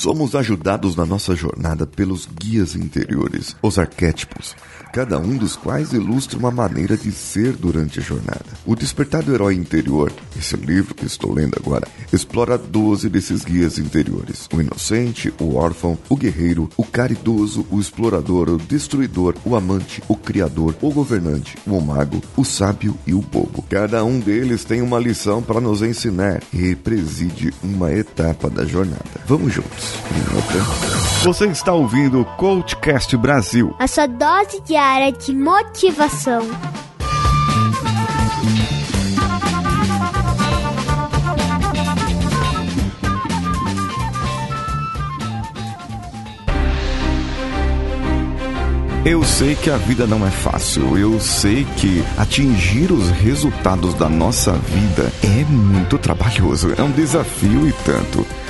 Somos ajudados na nossa jornada pelos guias interiores, os arquétipos, cada um dos quais ilustra uma maneira de ser durante a jornada. O Despertar do Herói Interior, esse livro que estou lendo agora, explora 12 desses guias interiores: o inocente, o órfão, o guerreiro, o caridoso, o explorador, o destruidor, o amante, o criador, o governante, o mago, o sábio e o bobo. Cada um deles tem uma lição para nos ensinar e preside uma etapa da jornada. Vamos juntos. Você está ouvindo o Coachcast Brasil. A sua dose diária de motivação. Eu sei que a vida não é fácil. Eu sei que atingir os resultados da nossa vida é muito trabalhoso. É um desafio e tanto.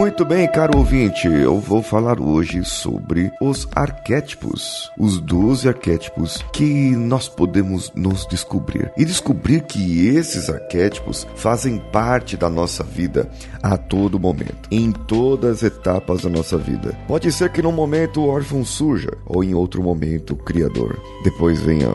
Muito bem, caro ouvinte, eu vou falar hoje sobre os arquétipos, os 12 arquétipos que nós podemos nos descobrir. E descobrir que esses arquétipos fazem parte da nossa vida a todo momento, em todas as etapas da nossa vida. Pode ser que num momento o órfão surja, ou em outro momento o criador. Depois venha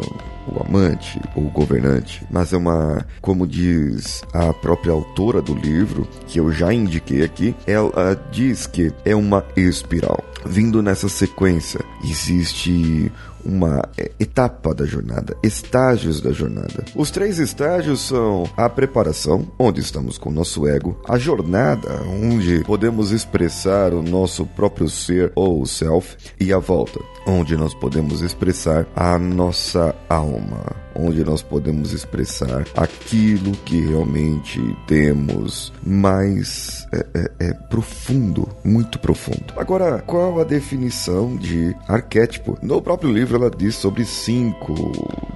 o amante ou o governante, mas é uma, como diz a própria autora do livro, que eu já indiquei aqui, ela diz que é uma espiral. Vindo nessa sequência, existe uma é, etapa da jornada, estágios da jornada. Os três estágios são a preparação, onde estamos com o nosso ego, a jornada, onde podemos expressar o nosso próprio ser ou self, e a volta, onde nós podemos expressar a nossa alma onde nós podemos expressar aquilo que realmente temos mais é, é, é, profundo, muito profundo. Agora, qual a definição de arquétipo? No próprio livro ela diz sobre cinco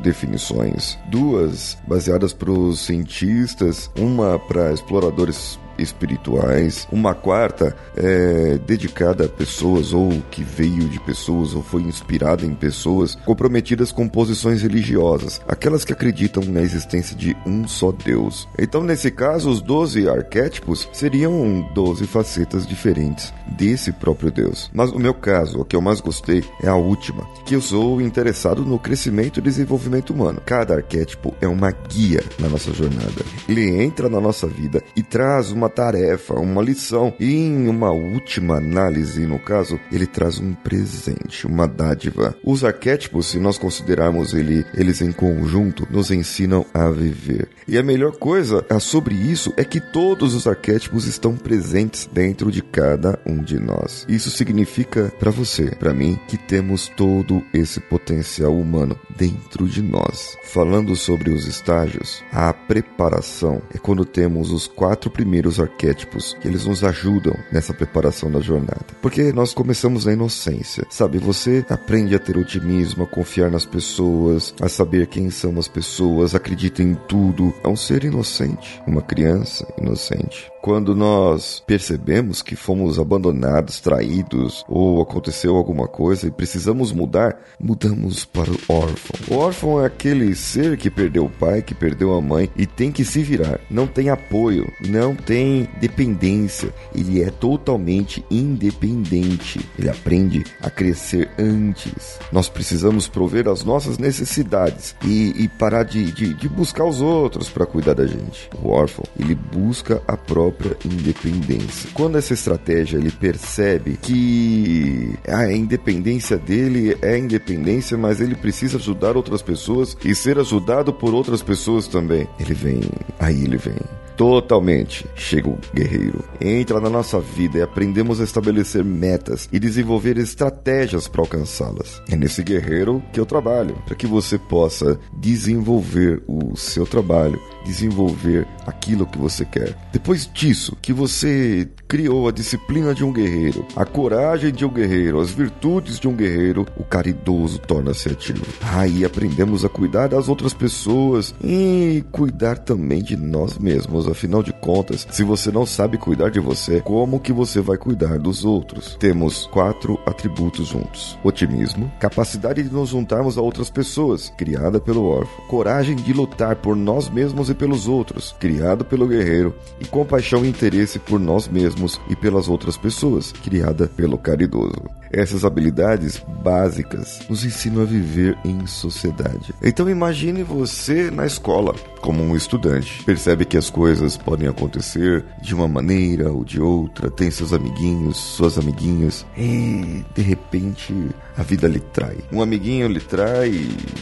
definições, duas baseadas para os cientistas, uma para exploradores espirituais, uma quarta é dedicada a pessoas ou que veio de pessoas ou foi inspirada em pessoas comprometidas com posições religiosas, aquelas que acreditam na existência de um só Deus. Então, nesse caso, os 12 arquétipos seriam 12 facetas diferentes desse próprio Deus. Mas no meu caso, o que eu mais gostei é a última, que eu sou interessado no crescimento e desenvolvimento humano. Cada arquétipo é uma guia na nossa jornada. Ele entra na nossa vida e traz uma tarefa, uma lição e em uma última análise, no caso, ele traz um presente, uma dádiva. Os arquétipos, se nós considerarmos ele, eles em conjunto, nos ensinam a viver. E a melhor coisa sobre isso é que todos os arquétipos estão presentes dentro de cada um de nós. Isso significa para você, para mim, que temos todo esse potencial humano dentro de nós. Falando sobre os estágios, a preparação é quando temos os quatro primeiros arquétipos que eles nos ajudam nessa preparação da jornada. Porque nós começamos na inocência, sabe? Você aprende a ter otimismo, a confiar nas pessoas, a saber quem são as pessoas, acredita em tudo. É um ser inocente, uma criança inocente. Quando nós percebemos que fomos abandonados, traídos ou aconteceu alguma coisa e precisamos mudar, mudamos para o órfão. O órfão é aquele ser que perdeu o pai, que perdeu a mãe e tem que se virar. Não tem apoio, não tem tem dependência, ele é totalmente independente. Ele aprende a crescer antes. Nós precisamos prover as nossas necessidades e, e parar de, de, de buscar os outros para cuidar da gente. O órfão, ele busca a própria independência. Quando essa estratégia ele percebe que a independência dele é independência, mas ele precisa ajudar outras pessoas e ser ajudado por outras pessoas também. Ele vem, aí ele vem totalmente. Chega o guerreiro, entra na nossa vida e aprendemos a estabelecer metas e desenvolver estratégias para alcançá-las. É nesse guerreiro que eu trabalho, para que você possa desenvolver o seu trabalho, desenvolver aquilo que você quer. Depois disso, que você criou a disciplina de um guerreiro, a coragem de um guerreiro, as virtudes de um guerreiro, o caridoso torna-se ativo. Aí aprendemos a cuidar das outras pessoas e cuidar também de nós mesmos afinal de contas, se você não sabe cuidar de você, como que você vai cuidar dos outros? Temos quatro atributos juntos: otimismo, capacidade de nos juntarmos a outras pessoas, criada pelo órfão, coragem de lutar por nós mesmos e pelos outros, criado pelo guerreiro, e compaixão e interesse por nós mesmos e pelas outras pessoas, criada pelo caridoso. Essas habilidades básicas nos ensinam a viver em sociedade. Então imagine você na escola, como um estudante. Percebe que as coisas podem acontecer de uma maneira ou de outra, tem seus amiguinhos, suas amiguinhas, e de repente a vida lhe trai. Um amiguinho lhe trai,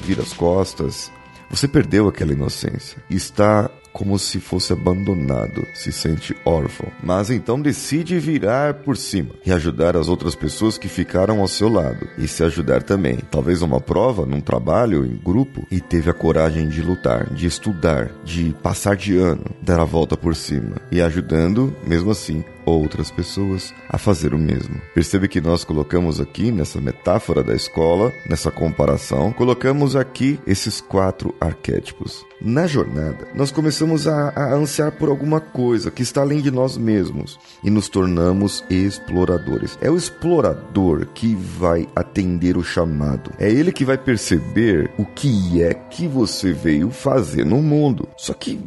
vira as costas, você perdeu aquela inocência. Está como se fosse abandonado, se sente órfão, mas então decide virar por cima e ajudar as outras pessoas que ficaram ao seu lado e se ajudar também. Talvez uma prova, num trabalho, em grupo, e teve a coragem de lutar, de estudar, de passar de ano, dar a volta por cima e ajudando, mesmo assim, outras pessoas a fazer o mesmo. Percebe que nós colocamos aqui nessa metáfora da escola, nessa comparação, colocamos aqui esses quatro arquétipos. Na jornada, nós começamos a, a ansiar por alguma coisa que está além de nós mesmos e nos tornamos exploradores. É o explorador que vai atender o chamado. É ele que vai perceber o que é que você veio fazer no mundo. Só que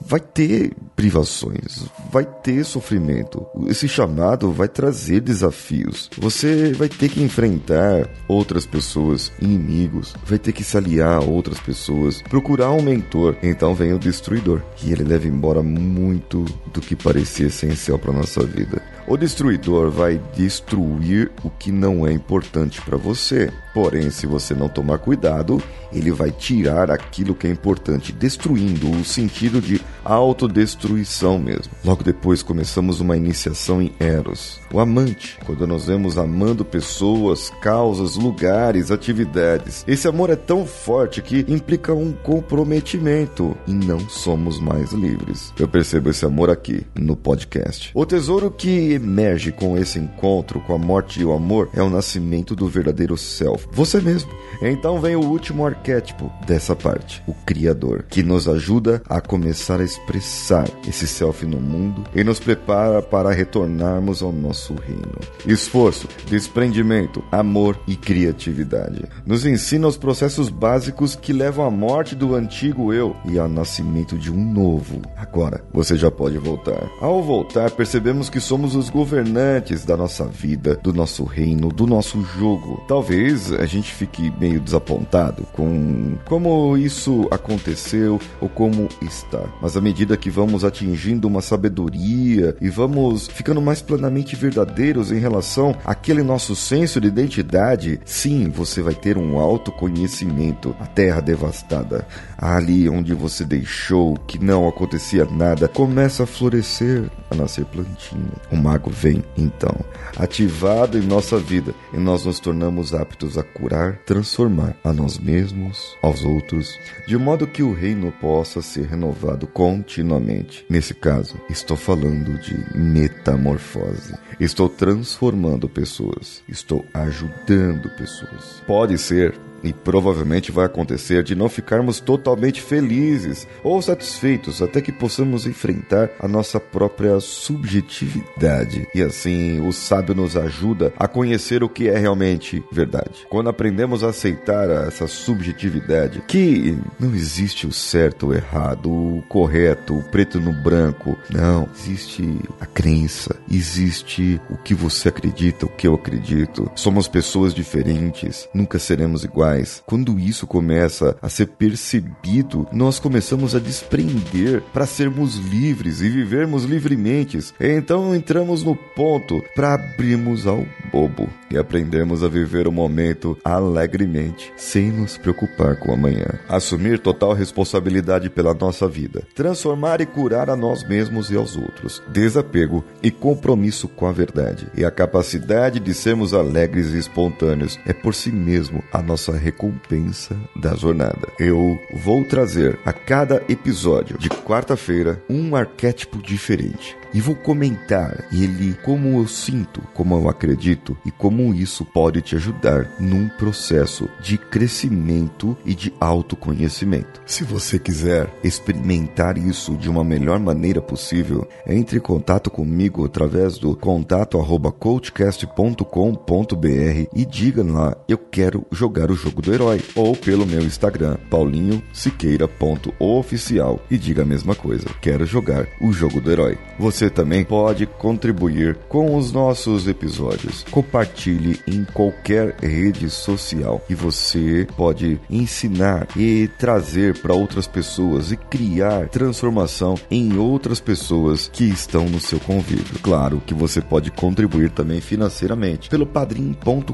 vai ter privações, vai ter sofrimento. Esse chamado vai trazer desafios. Você vai ter que enfrentar outras pessoas, inimigos, vai ter que se aliar a outras pessoas, procurar um mentor. Então vem o destruidor, e ele leva embora muito do que parecia essencial para nossa vida. O destruidor vai destruir o que não é importante para você. Porém, se você não tomar cuidado, ele vai tirar aquilo que é importante, destruindo o sentido de autodestruição mesmo. Logo depois começamos uma iniciação em Eros, o amante, quando nós vemos amando pessoas, causas, lugares, atividades. Esse amor é tão forte que implica um comprometimento e não somos mais livres. Eu percebo esse amor aqui no podcast. O tesouro que emerge com esse encontro com a morte e o amor é o nascimento do verdadeiro self, você mesmo. Então vem o último arquétipo dessa parte, o Criador, que nos ajuda a começar a expressar esse self no mundo e nos prepara para retornarmos ao nosso reino. Esforço, desprendimento, amor e criatividade. Nos ensina os processos básicos que levam à morte do antigo eu e ao nascimento de um novo. Agora, você já pode voltar. Ao voltar, percebemos que somos os governantes da nossa vida, do nosso reino, do nosso jogo. Talvez a gente fique meio desapontado com como isso aconteceu ou como está. Mas à medida que vamos atingindo uma sabedoria e vamos ficando mais plenamente verdadeiros em relação àquele nosso senso de identidade, sim, você vai ter um autoconhecimento. A terra devastada, ali onde você deixou que não acontecia nada, começa a florescer, a nascer plantinha. O mago vem, então, ativado em nossa vida e nós nos tornamos aptos a curar, transformar a nós mesmos, aos outros, de modo que o reino possa ser renovado continuamente. Nesse caso, estou falando de metamorfose. Estou transformando pessoas, estou ajudando pessoas. Pode ser E provavelmente vai acontecer de não ficarmos totalmente felizes ou satisfeitos até que possamos enfrentar a nossa própria subjetividade. E assim, o sábio nos ajuda a conhecer o que é realmente verdade. Quando aprendemos a aceitar essa subjetividade, que não existe o certo ou errado, o correto, o preto no branco. Não, existe a crença, existe o que você acredita, o que eu acredito. Somos pessoas diferentes, nunca seremos iguais. Quando isso começa a ser percebido, nós começamos a desprender para sermos livres e vivermos livremente. Então entramos no ponto para abrirmos ao bobo e aprendemos a viver o momento alegremente, sem nos preocupar com amanhã. Assumir total responsabilidade pela nossa vida, transformar e curar a nós mesmos e aos outros, desapego e compromisso com a verdade. E a capacidade de sermos alegres e espontâneos é por si mesmo a nossa recompensa da jornada. Eu vou trazer a cada episódio de quarta-feira um arquétipo diferente e vou comentar ele como eu sinto, como eu acredito e como isso pode te ajudar num processo de crescimento e de autoconhecimento. Se você quiser experimentar isso de uma melhor maneira possível, entre em contato comigo através do contato@coachcast.com.br e diga lá eu quero jogar o jogo do herói ou pelo meu Instagram paulinhosiqueira.oficial e diga a mesma coisa, quero jogar o jogo do herói. Você você também pode contribuir com os nossos episódios. Compartilhe em qualquer rede social e você pode ensinar e trazer para outras pessoas e criar transformação em outras pessoas que estão no seu convívio. Claro que você pode contribuir também financeiramente pelo padrim.com.br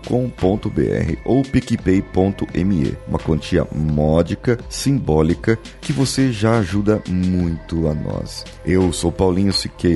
ou picpay.me, uma quantia módica, simbólica que você já ajuda muito a nós. Eu sou Paulinho Siqueira